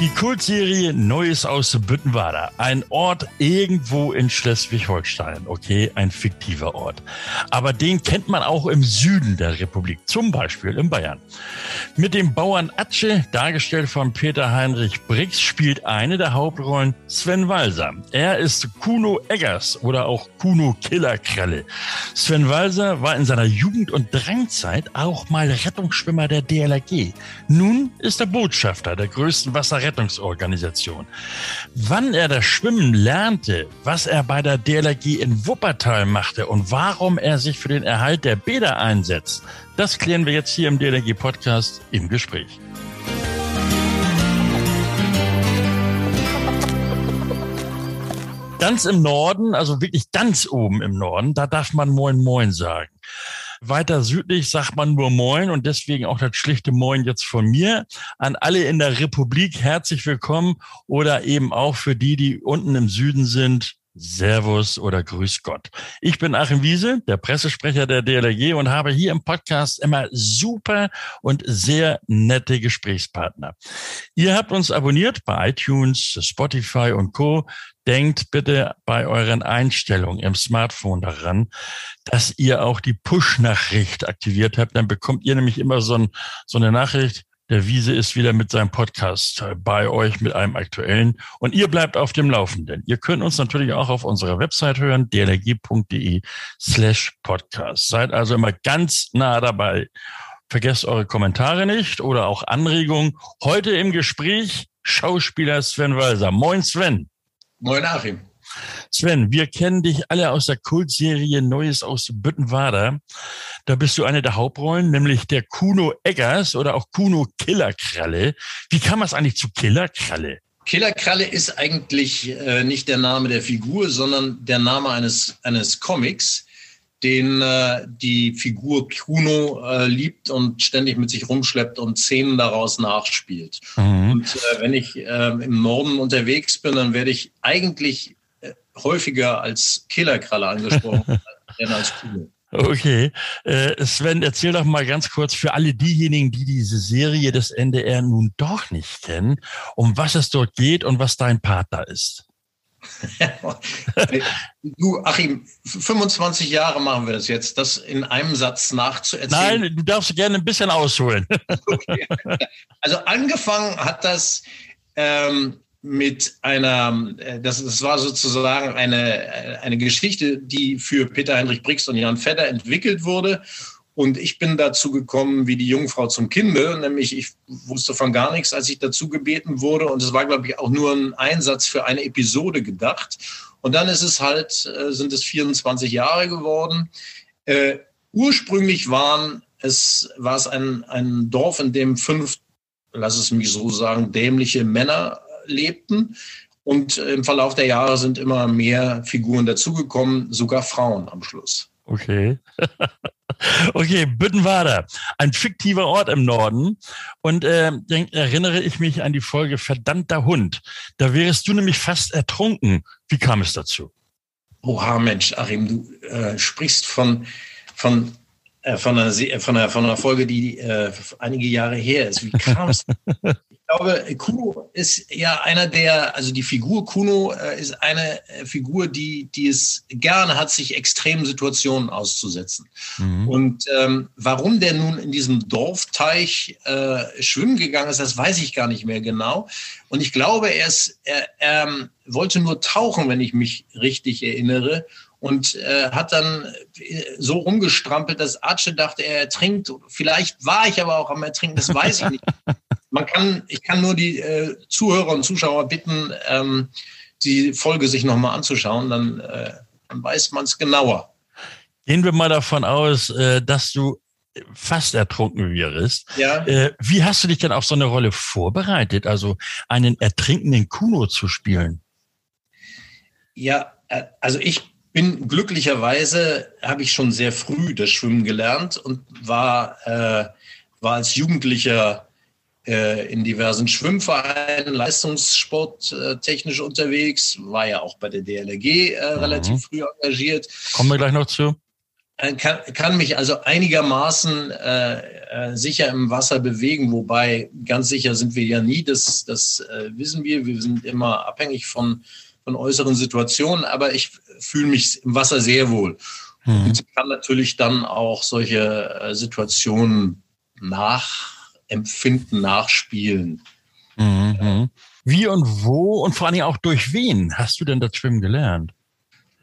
Die Kultserie Neues aus Büttenwader. Ein Ort irgendwo in Schleswig-Holstein. Okay, ein fiktiver Ort. Aber den kennt man auch im Süden der Republik, zum Beispiel in Bayern. Mit dem Bauern Atsche, dargestellt von Peter Heinrich Brix, spielt eine der Hauptrollen Sven Walser. Er ist Kuno Eggers oder auch Kuno Killerkralle. Sven Walser war in seiner Jugend- und Drangzeit auch mal Rettungsschwimmer der DLRG. Nun ist er Botschafter der größten Wasserrettung Rettungsorganisation. Wann er das Schwimmen lernte, was er bei der DLRG in Wuppertal machte und warum er sich für den Erhalt der Bäder einsetzt, das klären wir jetzt hier im DLRG Podcast im Gespräch. Ganz im Norden, also wirklich ganz oben im Norden, da darf man Moin Moin sagen. Weiter südlich sagt man nur Moin und deswegen auch das schlichte Moin jetzt von mir. An alle in der Republik herzlich willkommen oder eben auch für die, die unten im Süden sind. Servus oder Grüß Gott. Ich bin Achim Wiese, der Pressesprecher der DLRG und habe hier im Podcast immer super und sehr nette Gesprächspartner. Ihr habt uns abonniert bei iTunes, Spotify und Co denkt bitte bei euren Einstellungen im Smartphone daran, dass ihr auch die Push-Nachricht aktiviert habt. Dann bekommt ihr nämlich immer so, ein, so eine Nachricht, der Wiese ist wieder mit seinem Podcast bei euch mit einem aktuellen und ihr bleibt auf dem Laufenden. Ihr könnt uns natürlich auch auf unserer Website hören, dlg.de slash podcast. Seid also immer ganz nah dabei. Vergesst eure Kommentare nicht oder auch Anregungen. Heute im Gespräch Schauspieler Sven Walser. Moin Sven. Moin Achim. Sven, wir kennen dich alle aus der Kultserie Neues aus Büttenwader. Da bist du eine der Hauptrollen, nämlich der Kuno Eggers oder auch Kuno Killerkralle. Wie kam es eigentlich zu Killerkralle? Killerkralle ist eigentlich äh, nicht der Name der Figur, sondern der Name eines, eines Comics, den äh, die Figur Kuno äh, liebt und ständig mit sich rumschleppt und Szenen daraus nachspielt. Mhm. Und äh, wenn ich äh, im Norden unterwegs bin, dann werde ich eigentlich häufiger als Killerkralle angesprochen als, als Kuno. Okay. Äh, Sven, erzähl doch mal ganz kurz für alle diejenigen, die diese Serie des NDR nun doch nicht kennen, um was es dort geht und was dein Part da ist. du, Achim, 25 Jahre machen wir das jetzt, das in einem Satz nachzuerzählen. Nein, du darfst gerne ein bisschen ausholen. okay. Also angefangen hat das ähm, mit einer, äh, das, das war sozusagen eine, äh, eine Geschichte, die für Peter Heinrich Brix und Jan Fedder entwickelt wurde und ich bin dazu gekommen wie die Jungfrau zum Kinde, nämlich ich wusste von gar nichts, als ich dazu gebeten wurde. Und es war, glaube ich, auch nur ein Einsatz für eine Episode gedacht. Und dann ist es halt, äh, sind es 24 Jahre geworden. Ursprünglich waren es, war es ein, ein Dorf, in dem fünf, lass es mich so sagen, dämliche Männer lebten. Und im Verlauf der Jahre sind immer mehr Figuren dazugekommen, sogar Frauen am Schluss. Okay. okay, Büttenwader, ein fiktiver Ort im Norden. Und äh, dann erinnere ich mich an die Folge Verdammter Hund. Da wärst du nämlich fast ertrunken. Wie kam es dazu? Oha, Mensch, Achim, du äh, sprichst von, von, äh, von, einer, von, einer, von einer Folge, die äh, einige Jahre her ist. Wie kam es? glaube, Kuno ist ja einer der, also die Figur Kuno äh, ist eine äh, Figur, die, die es gerne hat, sich extremen Situationen auszusetzen. Mhm. Und ähm, warum der nun in diesem Dorfteich äh, schwimmen gegangen ist, das weiß ich gar nicht mehr genau. Und ich glaube, er, ist, er, er ähm, wollte nur tauchen, wenn ich mich richtig erinnere und äh, hat dann äh, so rumgestrampelt, dass Arche dachte, er ertrinkt. Vielleicht war ich aber auch am Ertrinken, das weiß ich nicht. Man kann, ich kann nur die äh, Zuhörer und Zuschauer bitten, ähm, die Folge sich nochmal anzuschauen, dann, äh, dann weiß man es genauer. Gehen wir mal davon aus, äh, dass du fast ertrunken wärst. Ja. Äh, wie hast du dich denn auf so eine Rolle vorbereitet, also einen ertrinkenden Kuno zu spielen? Ja, äh, also ich bin glücklicherweise, habe ich schon sehr früh das Schwimmen gelernt und war, äh, war als Jugendlicher in diversen Schwimmvereinen, leistungssporttechnisch unterwegs, war ja auch bei der DLRG äh, mhm. relativ früh engagiert. Kommen wir gleich noch zu. Äh, kann, kann mich also einigermaßen äh, äh, sicher im Wasser bewegen, wobei ganz sicher sind wir ja nie, das, das äh, wissen wir. Wir sind immer abhängig von, von äußeren Situationen, aber ich fühle mich im Wasser sehr wohl. Mhm. Und kann natürlich dann auch solche äh, Situationen nachempfinden, nachspielen. Mhm. Wie und wo und vor allem auch durch wen hast du denn das Schwimmen gelernt?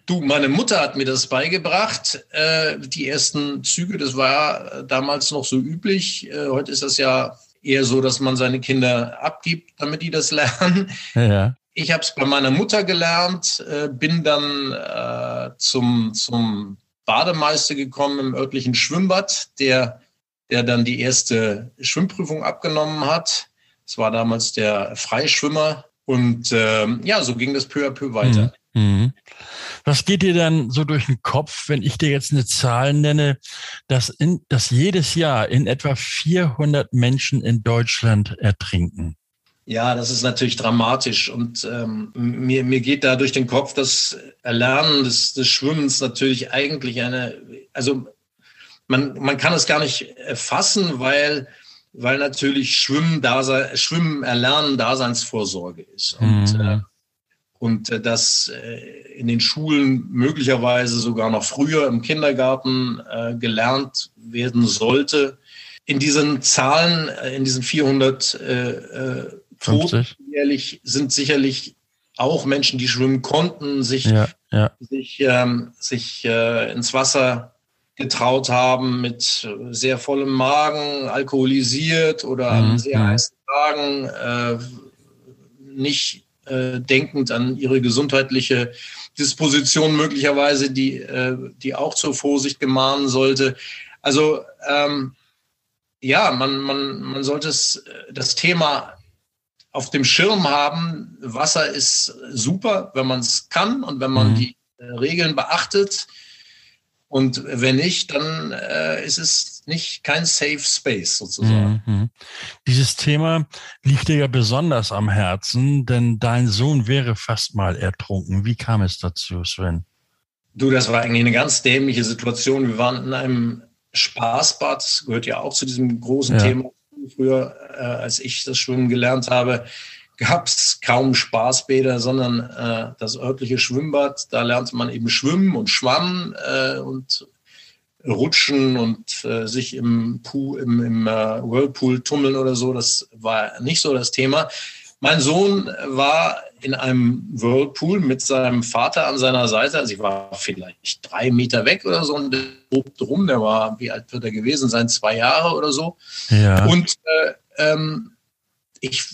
Du, meine Mutter hat mir das beigebracht. Äh, die ersten Züge, das war damals noch so üblich. Äh, heute ist das ja eher so, dass man seine Kinder abgibt, damit die das lernen. Ja. Ich habe es bei meiner Mutter gelernt, äh, bin dann äh, zum, zum Bademeister gekommen im örtlichen Schwimmbad, der, der dann die erste Schwimmprüfung abgenommen hat. Es war damals der Freischwimmer. Und ähm, ja, so ging das peu à peu weiter. Mhm. mhm. Was geht dir dann so durch den Kopf, wenn ich dir jetzt eine Zahl nenne, dass, in, dass jedes Jahr in etwa 400 Menschen in Deutschland ertrinken? Ja, das ist natürlich dramatisch und ähm, mir, mir geht da durch den Kopf das Erlernen des, des Schwimmens natürlich eigentlich eine, also man, man kann es gar nicht fassen, weil, weil natürlich Schwimmen, Dasein, Schwimmen erlernen Daseinsvorsorge ist. Und mhm. äh, und äh, das äh, in den Schulen möglicherweise sogar noch früher im Kindergarten äh, gelernt werden sollte. In diesen Zahlen, in diesen 400 äh, Toten jährlich sind sicherlich auch Menschen, die schwimmen konnten, sich, ja, ja. sich, ähm, sich äh, ins Wasser getraut haben mit sehr vollem Magen, alkoholisiert oder mhm. an sehr heißen Tagen, äh, nicht äh, denkend an ihre gesundheitliche Disposition möglicherweise, die, äh, die auch zur Vorsicht gemahnen sollte. Also ähm, ja, man, man, man sollte es, äh, das Thema auf dem Schirm haben. Wasser ist super, wenn man es kann und wenn man mhm. die äh, Regeln beachtet. Und wenn nicht, dann äh, ist es nicht kein Safe Space sozusagen. Mhm. Dieses Thema liegt dir ja besonders am Herzen, denn dein Sohn wäre fast mal ertrunken. Wie kam es dazu, Sven? Du, das war eigentlich eine ganz dämliche Situation. Wir waren in einem Spaßbad, das gehört ja auch zu diesem großen ja. Thema. Früher, äh, als ich das Schwimmen gelernt habe, gab es kaum Spaßbäder, sondern äh, das örtliche Schwimmbad. Da lernte man eben schwimmen und schwammen äh, und rutschen und äh, sich im, Pool, im, im äh, Whirlpool tummeln oder so. Das war nicht so das Thema. Mein Sohn war in einem Whirlpool mit seinem Vater an seiner Seite. Also ich war vielleicht drei Meter weg oder so und der drum. Der war, wie alt wird er gewesen sein? Zwei Jahre oder so. Ja. Und äh, ähm, ich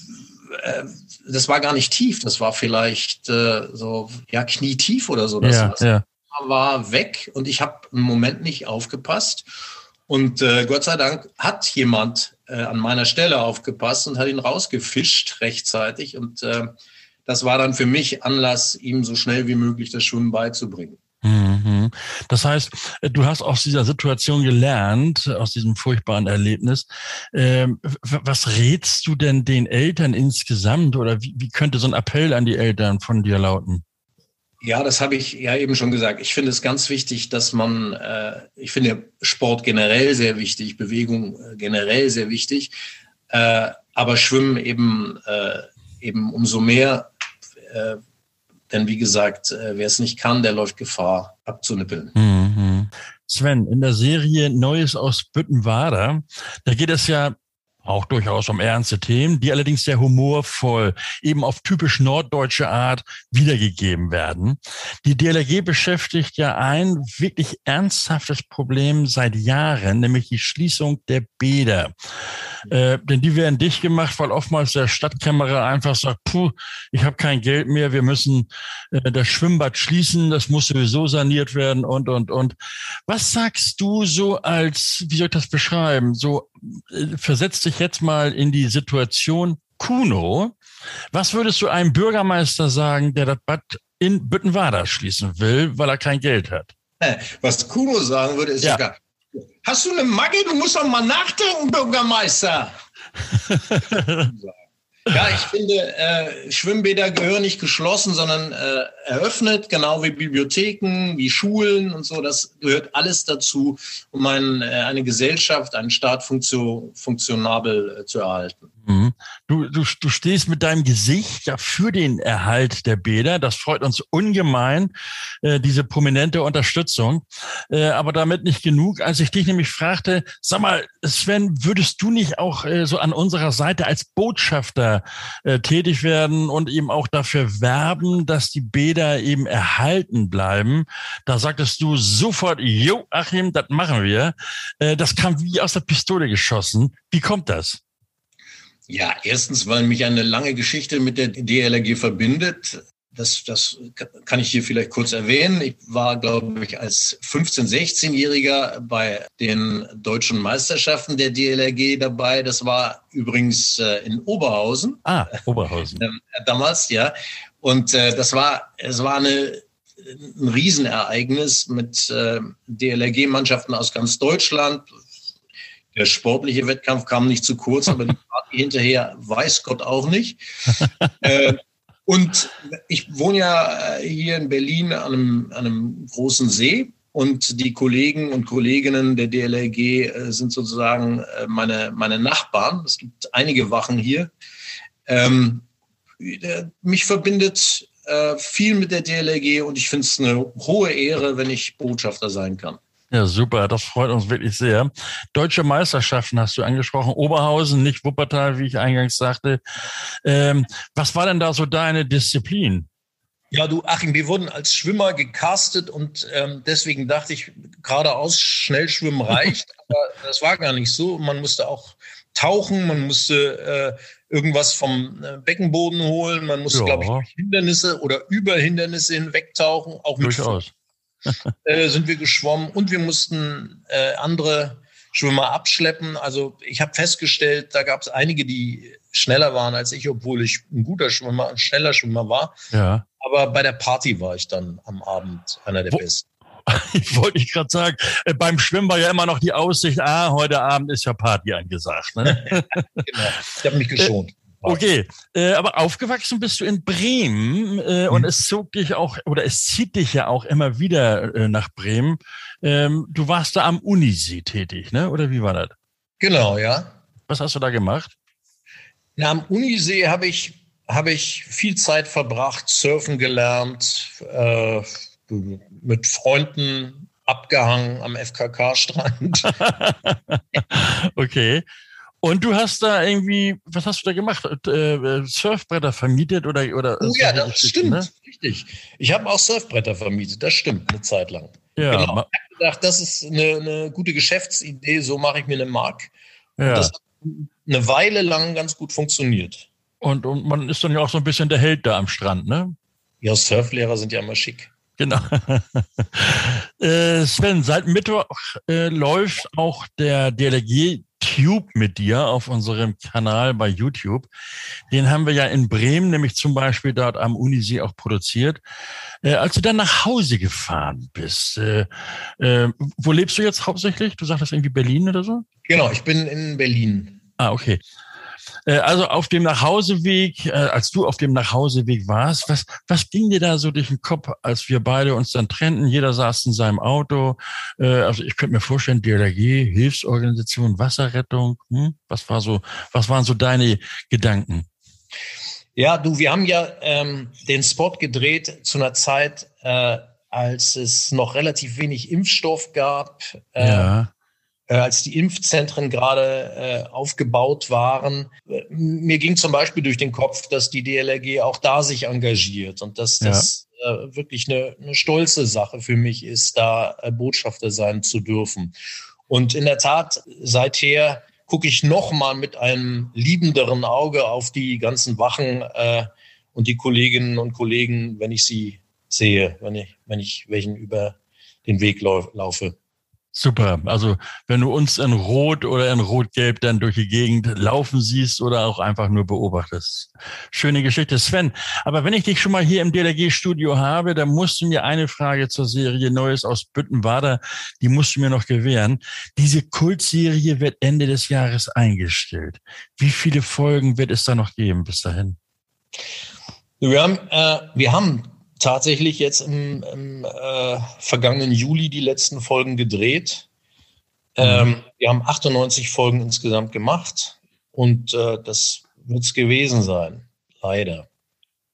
äh, das war gar nicht tief, das war vielleicht äh, so ja knietief oder so. Das ja, ja. war weg und ich habe einen Moment nicht aufgepasst. Und äh, Gott sei Dank hat jemand äh, an meiner Stelle aufgepasst und hat ihn rausgefischt rechtzeitig. Und äh, das war dann für mich Anlass, ihm so schnell wie möglich das Schwimmen beizubringen. Mhm. Das heißt, äh, du hast aus dieser Situation gelernt, aus diesem furchtbaren Erlebnis. Ähm, was rätst du denn den Eltern insgesamt oder wie, könnte so ein Appell an die Eltern von dir lauten? Ja, das habe ich ja eben schon gesagt. Ich finde es ganz wichtig, dass man, äh, ich finde Sport generell sehr wichtig, Bewegung äh, generell sehr wichtig, aber Schwimmen eben, eben umso mehr denn wie gesagt, äh, wer es nicht kann, der läuft Gefahr, abzunippeln. Mhm. Sven, in der Serie Neues aus Büttenwader, da geht es ja auch durchaus um ernste Themen, die allerdings sehr humorvoll, eben auf typisch norddeutsche Art wiedergegeben werden. Die DLRG beschäftigt ja ein wirklich ernsthaftes Problem seit Jahren, nämlich die Schließung der Bäder. Äh, denn die werden dicht gemacht, weil oftmals der Stadtkämmerer einfach sagt, puh, ich habe kein Geld mehr, wir müssen äh, das Schwimmbad schließen, das muss sowieso saniert werden und, und, und. Was sagst du so als, wie soll ich das beschreiben, so äh, versetzt dich jetzt mal in die Situation Kuno. Was würdest du einem Bürgermeister sagen, der das Bad in Büttenwader schließen will, weil er kein Geld hat? Was Kuno sagen würde, ist ja. sogar, hast du eine Magge? Du musst doch mal nachdenken, Bürgermeister. Ja, ich finde, äh, Schwimmbäder gehören nicht geschlossen, sondern äh, eröffnet, genau wie Bibliotheken, wie Schulen und so. Das gehört alles dazu, um ein, äh, eine Gesellschaft, einen Staat funktio funktionabel äh, zu erhalten. Mhm. Du, du, du stehst mit deinem Gesicht ja für den Erhalt der Bäder. Das freut uns ungemein, äh, diese prominente Unterstützung. Äh, aber damit nicht genug. Als ich dich nämlich fragte, sag mal, Sven, würdest du nicht auch äh, so an unserer Seite als Botschafter äh, tätig werden und eben auch dafür werben, dass die Bäder eben erhalten bleiben? Da sagtest du sofort, jo, Achim, das machen wir. Äh, das kam wie aus der Pistole geschossen. Wie kommt das? Ja, erstens, weil mich eine lange Geschichte mit der DLRG verbindet. Das, das kann ich hier vielleicht kurz erwähnen. Ich war, glaube ich, als 15-, 16-Jähriger bei den deutschen Meisterschaften der DLRG dabei. Das war übrigens äh, in Oberhausen. Ah, Oberhausen. Ähm, damals, ja. Und äh, das war, es war eine, ein Riesenereignis mit äh, DLRG-Mannschaften aus ganz Deutschland, der sportliche Wettkampf kam nicht zu kurz, aber die Party hinterher weiß Gott auch nicht. äh, und ich wohne ja äh, hier in Berlin an einem, an einem großen See und die Kollegen und Kolleginnen der DLRG äh, sind sozusagen äh, meine, meine Nachbarn. Es gibt einige Wachen hier. Ähm, äh, mich verbindet äh, viel mit der DLRG und ich finde es eine hohe Ehre, wenn ich Botschafter sein kann. Ja, super, das freut uns wirklich sehr. Deutsche Meisterschaften hast du angesprochen, Oberhausen, nicht Wuppertal, wie ich eingangs sagte. Ähm, was war denn da so deine Disziplin? Ja, du Achim, wir wurden als Schwimmer gecastet und ähm, deswegen dachte ich, geradeaus Schnellschwimmen reicht. Aber das war gar nicht so. Man musste auch tauchen, man musste äh, irgendwas vom äh, Beckenboden holen, man musste, ja. glaube ich, Hindernisse oder über Hindernisse hinwegtauchen, auch mit Durchaus. äh, sind wir geschwommen und wir mussten äh, andere Schwimmer abschleppen. Also ich habe festgestellt, da gab es einige, die schneller waren als ich, obwohl ich ein guter Schwimmer, ein schneller Schwimmer war. Ja. Aber bei der Party war ich dann am Abend einer der Wo Besten. Ich wollte ich gerade sagen, äh, beim Schwimmen war ja immer noch die Aussicht, ah, heute Abend ist ja Party angesagt. Ne? genau, ich habe mich geschont. Okay, äh, aber aufgewachsen bist du in Bremen äh, mhm. und es zog dich auch oder es zieht dich ja auch immer wieder äh, nach Bremen. Ähm, du warst da am Unisee tätig, ne? Oder wie war das? Genau, ja. Was hast du da gemacht? Na, am Unisee habe ich habe ich viel Zeit verbracht, surfen gelernt, äh, mit Freunden abgehangen am FKK-Strand. okay. Und du hast da irgendwie, was hast du da gemacht? Äh, Surfbretter vermietet oder oder? Oh ja, das stimmt, ne? richtig. Ich habe auch Surfbretter vermietet, das stimmt, eine Zeit lang. Ja. Genau. Ich habe gedacht, das ist eine, eine gute Geschäftsidee, so mache ich mir eine Mark. Ja. Das hat eine Weile lang ganz gut funktioniert. Und, und man ist dann ja auch so ein bisschen der Held da am Strand, ne? Ja, Surflehrer sind ja immer schick. Genau. äh, Sven, seit Mittwoch äh, läuft auch der DLG Tube mit dir auf unserem Kanal bei YouTube. Den haben wir ja in Bremen, nämlich zum Beispiel dort am Unisee auch produziert. Äh, als du dann nach Hause gefahren bist, äh, äh, wo lebst du jetzt hauptsächlich? Du sagtest irgendwie Berlin oder so? Genau, ich bin in Berlin. Ah, okay. Äh, also auf dem Nachhauseweg, äh, als du auf dem Nachhauseweg warst, was, was ging dir da so durch den Kopf, als wir beide uns dann trennten? Jeder saß in seinem Auto. Äh, also ich könnte mir vorstellen, DLRG, Hilfsorganisation, Wasserrettung. Hm? Was war so, was waren so deine Gedanken? Ja, du, wir haben ja ähm, den Spot gedreht zu einer Zeit, äh, als es noch relativ wenig Impfstoff gab. Äh, ja als die Impfzentren gerade äh, aufgebaut waren. Mir ging zum Beispiel durch den Kopf, dass die DLRG auch da sich engagiert und dass das ja. äh, wirklich eine, eine stolze Sache für mich ist, da äh, Botschafter sein zu dürfen. Und in der Tat, seither gucke ich noch mal mit einem liebenderen Auge auf die ganzen Wachen äh, und die Kolleginnen und Kollegen, wenn ich sie sehe, wenn ich, wenn ich welchen über den Weg lau laufe. Super. Also wenn du uns in Rot oder in Rot-Gelb dann durch die Gegend laufen siehst oder auch einfach nur beobachtest. Schöne Geschichte, Sven. Aber wenn ich dich schon mal hier im DLRG-Studio habe, dann musst du mir eine Frage zur Serie Neues aus Büttenwader, die musst du mir noch gewähren. Diese Kultserie wird Ende des Jahres eingestellt. Wie viele Folgen wird es da noch geben bis dahin? Wir haben, äh, wir haben tatsächlich jetzt im, im äh, vergangenen Juli die letzten Folgen gedreht. Ähm, mhm. wir haben 98 Folgen insgesamt gemacht und äh, das wird es gewesen sein, leider.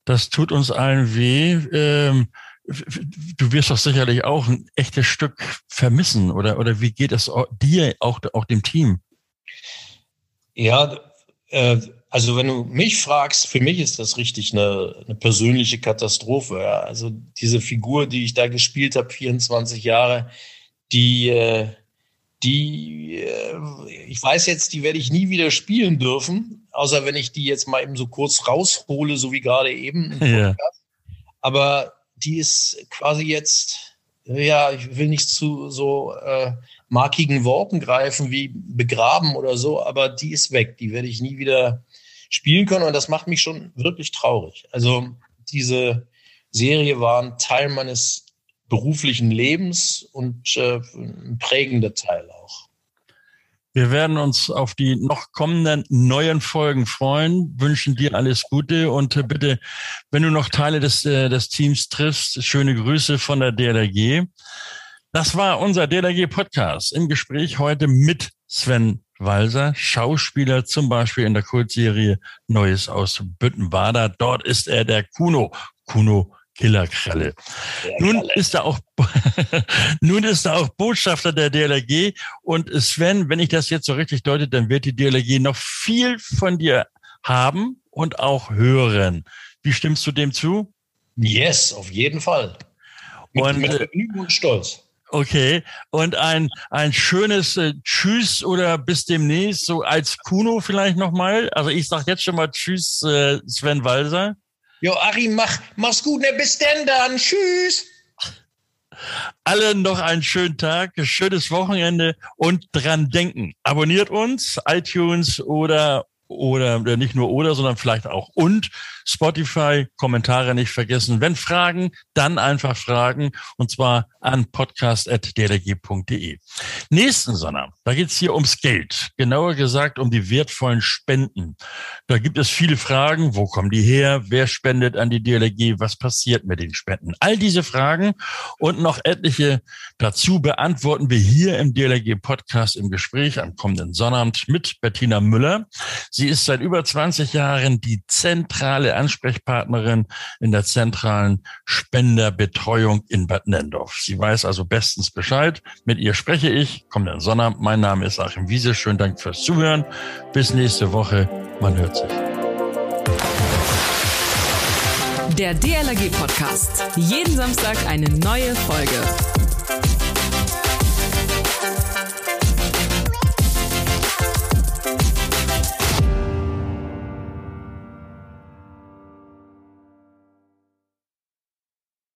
Das tut uns allen weh. Ähm, du wirst doch sicherlich auch ein echtes Stück vermissen, oder, oder wie geht es dir, auch, auch dem Team? Ja, äh, also wenn du mich fragst, für mich ist das richtig eine, eine persönliche Katastrophe. Ja. Also diese Figur, die ich da gespielt habe, 24 Jahre, die, äh, die, äh, ich weiß jetzt, die werde ich nie wieder spielen dürfen, außer wenn ich die jetzt mal eben so kurz raushole, so wie gerade eben. Ja. Aber die ist quasi jetzt, ja, ich will nicht zu so äh, markigen Worten greifen wie begraben oder so, aber die ist weg. Die werde ich nie wieder spielen können. Und das macht mich schon wirklich traurig. Also diese Serie war ein Teil meines beruflichen Lebens und äh, ein prägender Teil auch. Wir werden uns auf die noch kommenden neuen Folgen freuen, wünschen dir alles Gute und äh, bitte, wenn du noch Teile des, äh, des Teams triffst, schöne Grüße von der DLRG. Das war unser DLRG-Podcast im Gespräch heute mit Sven Walser, Schauspieler zum Beispiel in der Kurzserie Neues aus Büttenwader. Dort ist er der Kuno. Kuno Killerkralle. Nun ist er auch, nun ist er auch Botschafter der DLRG und Sven, wenn ich das jetzt so richtig deute, dann wird die DLRG noch viel von dir haben und auch hören. Wie stimmst du dem zu? Yes, auf jeden Fall. Mit, und, mit Vergnügen und Stolz. Okay. Und ein, ein schönes äh, Tschüss oder bis demnächst, so als Kuno vielleicht nochmal. Also ich sag jetzt schon mal Tschüss, äh, Sven Walser. Jo, Achim, mach, mach's gut, ne? Bis denn dann. Tschüss. Alle noch einen schönen Tag, schönes Wochenende und dran denken. Abonniert uns, iTunes oder oder nicht nur oder, sondern vielleicht auch und Spotify, Kommentare nicht vergessen. Wenn Fragen, dann einfach fragen und zwar an podcast.drg.de. Nächsten Sonntag, da geht's hier ums Geld, genauer gesagt um die wertvollen Spenden. Da gibt es viele Fragen, wo kommen die her, wer spendet an die DLRG, was passiert mit den Spenden. All diese Fragen und noch etliche dazu beantworten wir hier im DLRG Podcast im Gespräch am kommenden Sonnabend mit Bettina Müller. Sie ist seit über 20 Jahren die zentrale Ansprechpartnerin in der zentralen Spenderbetreuung in Bad Nendorf. Sie weiß also bestens Bescheid. Mit ihr spreche ich. Kommt dann Sonner. Mein Name ist Achim Wiese. Schönen Dank fürs Zuhören. Bis nächste Woche. Man hört sich. Der DLRG Podcast. Jeden Samstag eine neue Folge.